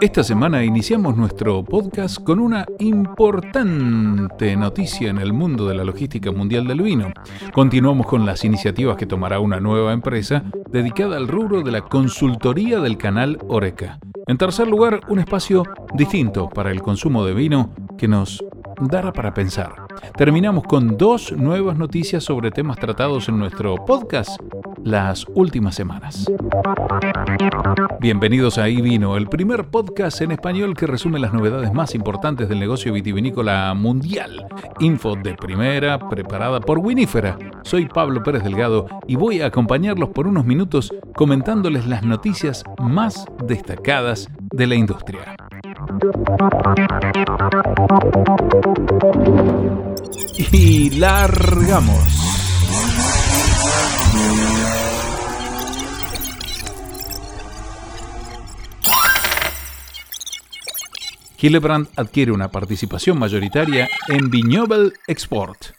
Esta semana iniciamos nuestro podcast con una importante noticia en el mundo de la logística mundial del vino. Continuamos con las iniciativas que tomará una nueva empresa dedicada al rubro de la consultoría del canal Oreca. En tercer lugar, un espacio distinto para el consumo de vino que nos dará para pensar. Terminamos con dos nuevas noticias sobre temas tratados en nuestro podcast las últimas semanas. Bienvenidos a iVino, el primer podcast en español que resume las novedades más importantes del negocio vitivinícola mundial. Info de primera, preparada por Winífera. Soy Pablo Pérez Delgado y voy a acompañarlos por unos minutos comentándoles las noticias más destacadas de la industria. Y largamos. Hillebrand adquiere una participación mayoritaria en Vignobel Export.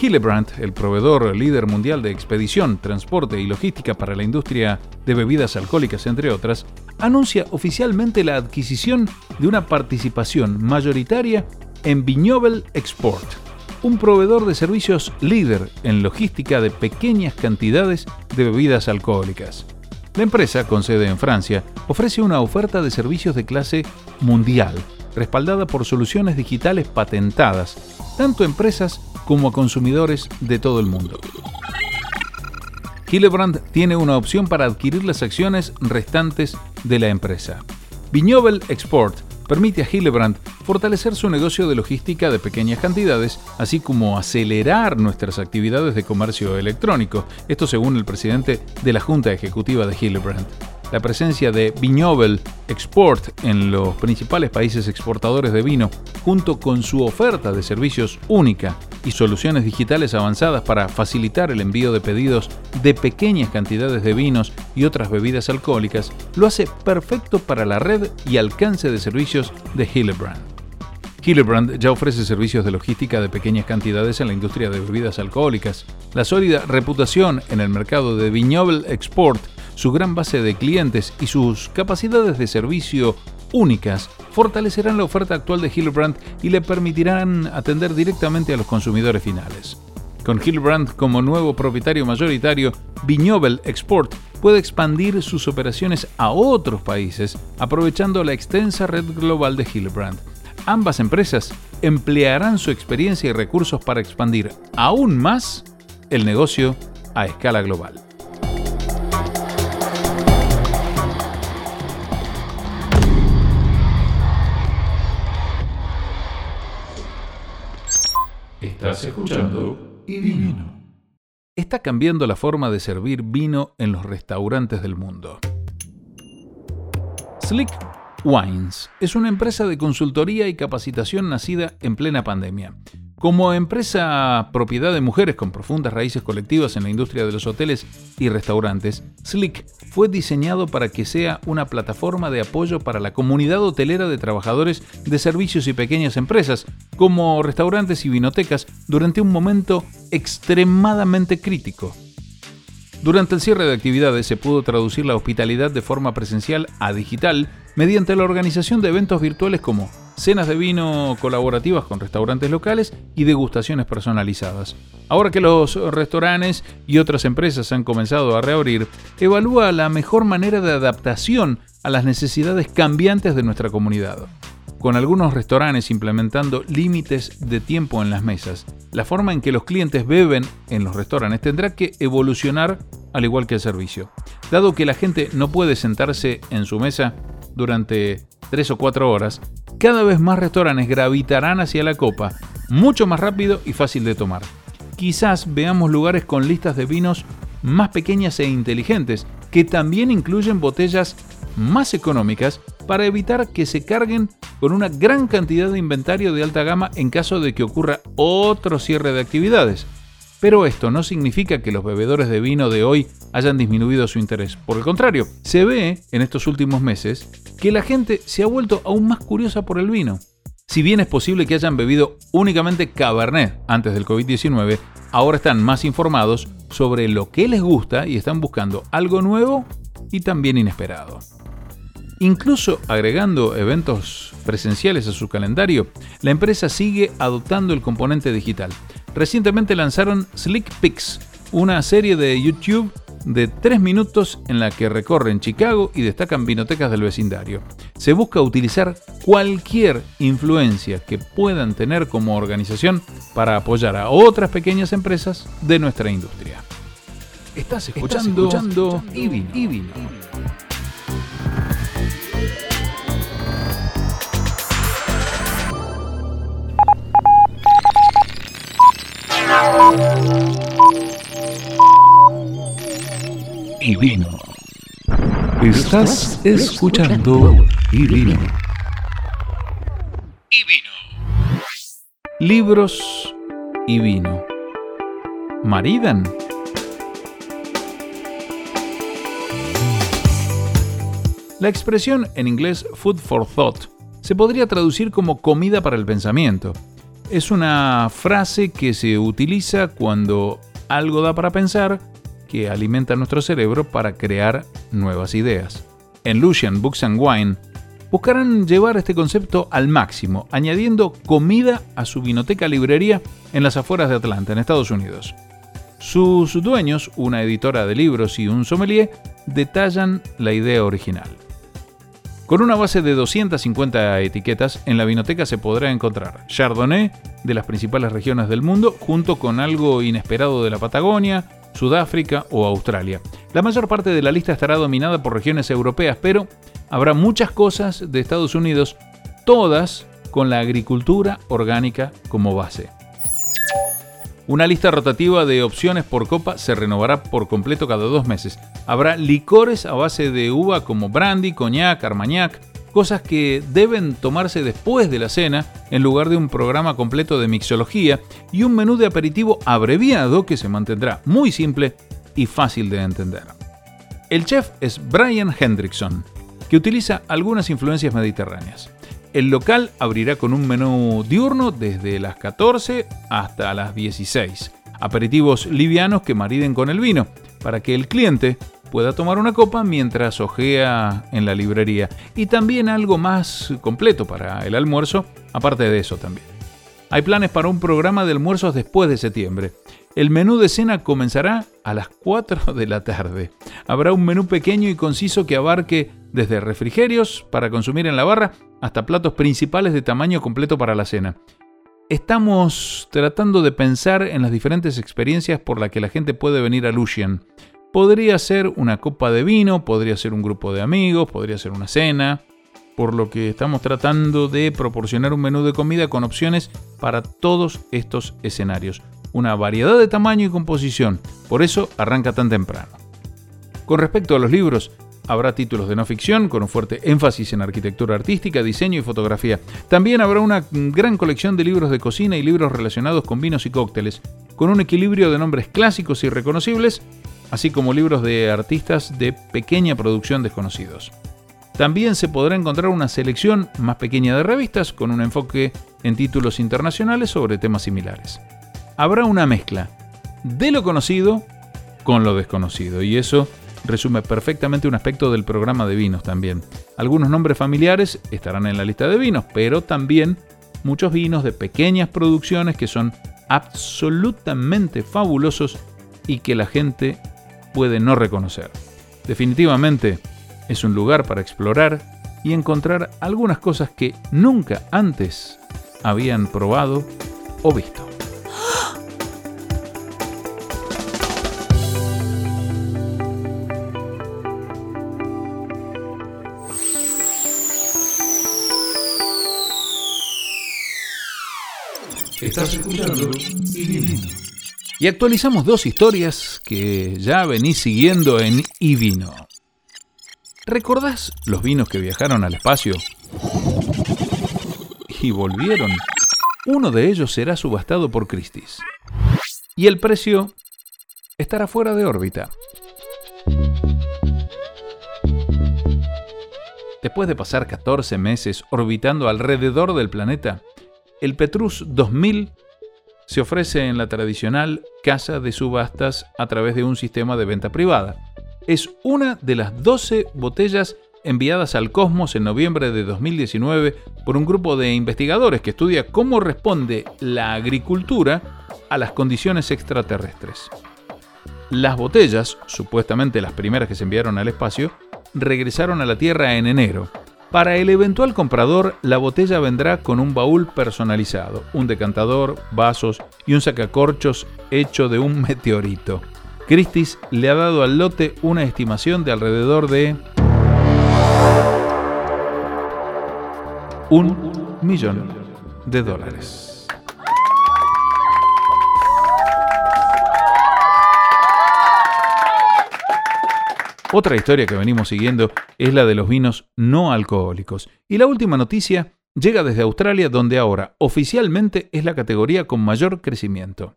Hillebrand, el proveedor líder mundial de expedición, transporte y logística para la industria de bebidas alcohólicas, entre otras, anuncia oficialmente la adquisición de una participación mayoritaria en Vignobel Export, un proveedor de servicios líder en logística de pequeñas cantidades de bebidas alcohólicas. La empresa, con sede en Francia, ofrece una oferta de servicios de clase mundial, respaldada por soluciones digitales patentadas, tanto a empresas como a consumidores de todo el mundo. Hillebrand tiene una opción para adquirir las acciones restantes de la empresa. Vignobel Export permite a Hillebrand fortalecer su negocio de logística de pequeñas cantidades, así como acelerar nuestras actividades de comercio electrónico, esto según el presidente de la Junta Ejecutiva de Hillebrand. La presencia de Viñovel Export en los principales países exportadores de vino, junto con su oferta de servicios única y soluciones digitales avanzadas para facilitar el envío de pedidos de pequeñas cantidades de vinos y otras bebidas alcohólicas, lo hace perfecto para la red y alcance de servicios de Hillebrand. Hillebrand ya ofrece servicios de logística de pequeñas cantidades en la industria de bebidas alcohólicas. La sólida reputación en el mercado de Viñovel Export su gran base de clientes y sus capacidades de servicio únicas fortalecerán la oferta actual de Hillebrand y le permitirán atender directamente a los consumidores finales. Con Hillebrand como nuevo propietario mayoritario, Viñovel Export puede expandir sus operaciones a otros países aprovechando la extensa red global de Hillebrand. Ambas empresas emplearán su experiencia y recursos para expandir aún más el negocio a escala global. Estás escuchando y vino. Está cambiando la forma de servir vino en los restaurantes del mundo. Slick Wines es una empresa de consultoría y capacitación nacida en plena pandemia. Como empresa propiedad de mujeres con profundas raíces colectivas en la industria de los hoteles y restaurantes, Slick fue diseñado para que sea una plataforma de apoyo para la comunidad hotelera de trabajadores de servicios y pequeñas empresas, como restaurantes y vinotecas, durante un momento extremadamente crítico. Durante el cierre de actividades se pudo traducir la hospitalidad de forma presencial a digital mediante la organización de eventos virtuales como cenas de vino colaborativas con restaurantes locales y degustaciones personalizadas. Ahora que los restaurantes y otras empresas han comenzado a reabrir, evalúa la mejor manera de adaptación a las necesidades cambiantes de nuestra comunidad. Con algunos restaurantes implementando límites de tiempo en las mesas, la forma en que los clientes beben en los restaurantes tendrá que evolucionar al igual que el servicio. Dado que la gente no puede sentarse en su mesa durante 3 o 4 horas, cada vez más restaurantes gravitarán hacia la copa, mucho más rápido y fácil de tomar. Quizás veamos lugares con listas de vinos más pequeñas e inteligentes, que también incluyen botellas más económicas para evitar que se carguen con una gran cantidad de inventario de alta gama en caso de que ocurra otro cierre de actividades. Pero esto no significa que los bebedores de vino de hoy hayan disminuido su interés. Por el contrario, se ve en estos últimos meses que la gente se ha vuelto aún más curiosa por el vino. Si bien es posible que hayan bebido únicamente Cabernet antes del COVID-19, ahora están más informados sobre lo que les gusta y están buscando algo nuevo y también inesperado. Incluso agregando eventos presenciales a su calendario, la empresa sigue adoptando el componente digital. Recientemente lanzaron Slick Pics, una serie de YouTube de tres minutos en la que recorren Chicago y destacan vinotecas del vecindario. Se busca utilizar cualquier influencia que puedan tener como organización para apoyar a otras pequeñas empresas de nuestra industria. Estás escuchando, escuchando, y vino. Estás escuchando y vino. Y vino. Libros y vino. ¿Maridan? La expresión en inglés food for thought se podría traducir como comida para el pensamiento. Es una frase que se utiliza cuando algo da para pensar que alimenta nuestro cerebro para crear nuevas ideas. En Lucian Books and Wine buscarán llevar este concepto al máximo, añadiendo comida a su vinoteca librería en las afueras de Atlanta, en Estados Unidos. Sus dueños, una editora de libros y un sommelier, detallan la idea original. Con una base de 250 etiquetas, en la vinoteca se podrá encontrar Chardonnay de las principales regiones del mundo, junto con algo inesperado de la Patagonia, Sudáfrica o Australia. La mayor parte de la lista estará dominada por regiones europeas, pero habrá muchas cosas de Estados Unidos, todas con la agricultura orgánica como base. Una lista rotativa de opciones por copa se renovará por completo cada dos meses. Habrá licores a base de uva como brandy, coñac, armagnac, cosas que deben tomarse después de la cena en lugar de un programa completo de mixología y un menú de aperitivo abreviado que se mantendrá muy simple y fácil de entender. El chef es Brian Hendrickson, que utiliza algunas influencias mediterráneas. El local abrirá con un menú diurno desde las 14 hasta las 16. Aperitivos livianos que mariden con el vino, para que el cliente pueda tomar una copa mientras ojea en la librería y también algo más completo para el almuerzo, aparte de eso también. Hay planes para un programa de almuerzos después de septiembre. El menú de cena comenzará a las 4 de la tarde. Habrá un menú pequeño y conciso que abarque desde refrigerios para consumir en la barra hasta platos principales de tamaño completo para la cena. Estamos tratando de pensar en las diferentes experiencias por las que la gente puede venir a Lucian. Podría ser una copa de vino, podría ser un grupo de amigos, podría ser una cena, por lo que estamos tratando de proporcionar un menú de comida con opciones para todos estos escenarios. Una variedad de tamaño y composición, por eso arranca tan temprano. Con respecto a los libros, habrá títulos de no ficción con un fuerte énfasis en arquitectura artística, diseño y fotografía. También habrá una gran colección de libros de cocina y libros relacionados con vinos y cócteles, con un equilibrio de nombres clásicos y reconocibles así como libros de artistas de pequeña producción desconocidos. También se podrá encontrar una selección más pequeña de revistas con un enfoque en títulos internacionales sobre temas similares. Habrá una mezcla de lo conocido con lo desconocido y eso resume perfectamente un aspecto del programa de vinos también. Algunos nombres familiares estarán en la lista de vinos, pero también muchos vinos de pequeñas producciones que son absolutamente fabulosos y que la gente puede no reconocer. Definitivamente es un lugar para explorar y encontrar algunas cosas que nunca antes habían probado o visto. Estás escuchando y actualizamos dos historias que ya venís siguiendo en iVino. ¿Recordás los vinos que viajaron al espacio? Y volvieron. Uno de ellos será subastado por Christie's. Y el precio estará fuera de órbita. Después de pasar 14 meses orbitando alrededor del planeta, el Petrus 2000 se ofrece en la tradicional casa de subastas a través de un sistema de venta privada. es una de las 12 botellas enviadas al cosmos en noviembre de 2019 por un grupo de investigadores que estudia cómo responde la agricultura a las condiciones extraterrestres. Las botellas, supuestamente las primeras que se enviaron al espacio, regresaron a la Tierra en enero. Para el eventual comprador, la botella vendrá con un baúl personalizado, un decantador, vasos y un sacacorchos hecho de un meteorito. Christie's le ha dado al lote una estimación de alrededor de un millón de dólares. Otra historia que venimos siguiendo es la de los vinos no alcohólicos. Y la última noticia llega desde Australia, donde ahora oficialmente es la categoría con mayor crecimiento.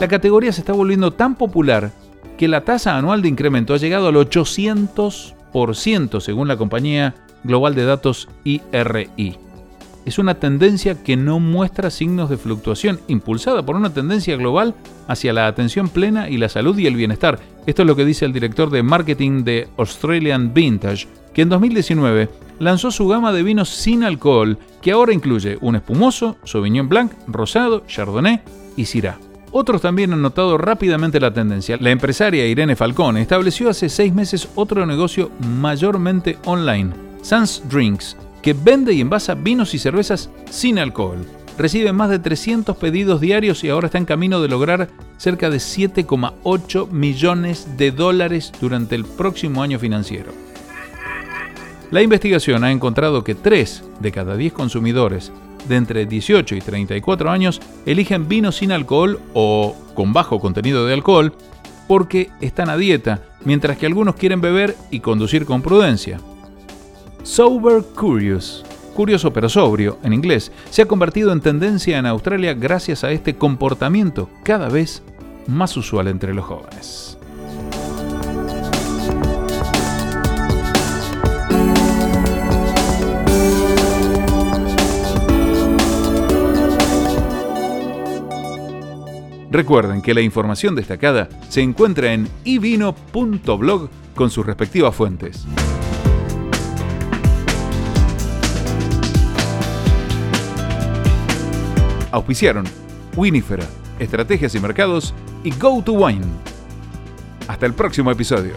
La categoría se está volviendo tan popular que la tasa anual de incremento ha llegado al 800% según la compañía global de datos IRI. Es una tendencia que no muestra signos de fluctuación, impulsada por una tendencia global hacia la atención plena y la salud y el bienestar. Esto es lo que dice el director de marketing de Australian Vintage, que en 2019 lanzó su gama de vinos sin alcohol, que ahora incluye un espumoso, Sauvignon Blanc, rosado, Chardonnay y Syrah. Otros también han notado rápidamente la tendencia. La empresaria Irene Falcón estableció hace seis meses otro negocio mayormente online, Sans Drinks, que vende y envasa vinos y cervezas sin alcohol. Recibe más de 300 pedidos diarios y ahora está en camino de lograr cerca de 7,8 millones de dólares durante el próximo año financiero. La investigación ha encontrado que 3 de cada 10 consumidores de entre 18 y 34 años eligen vino sin alcohol o con bajo contenido de alcohol porque están a dieta, mientras que algunos quieren beber y conducir con prudencia. Sober Curious, curioso pero sobrio en inglés, se ha convertido en tendencia en Australia gracias a este comportamiento cada vez más usual entre los jóvenes. Recuerden que la información destacada se encuentra en ivino.blog con sus respectivas fuentes. Auspiciaron Winifera, Estrategias y Mercados y Go to Wine. Hasta el próximo episodio.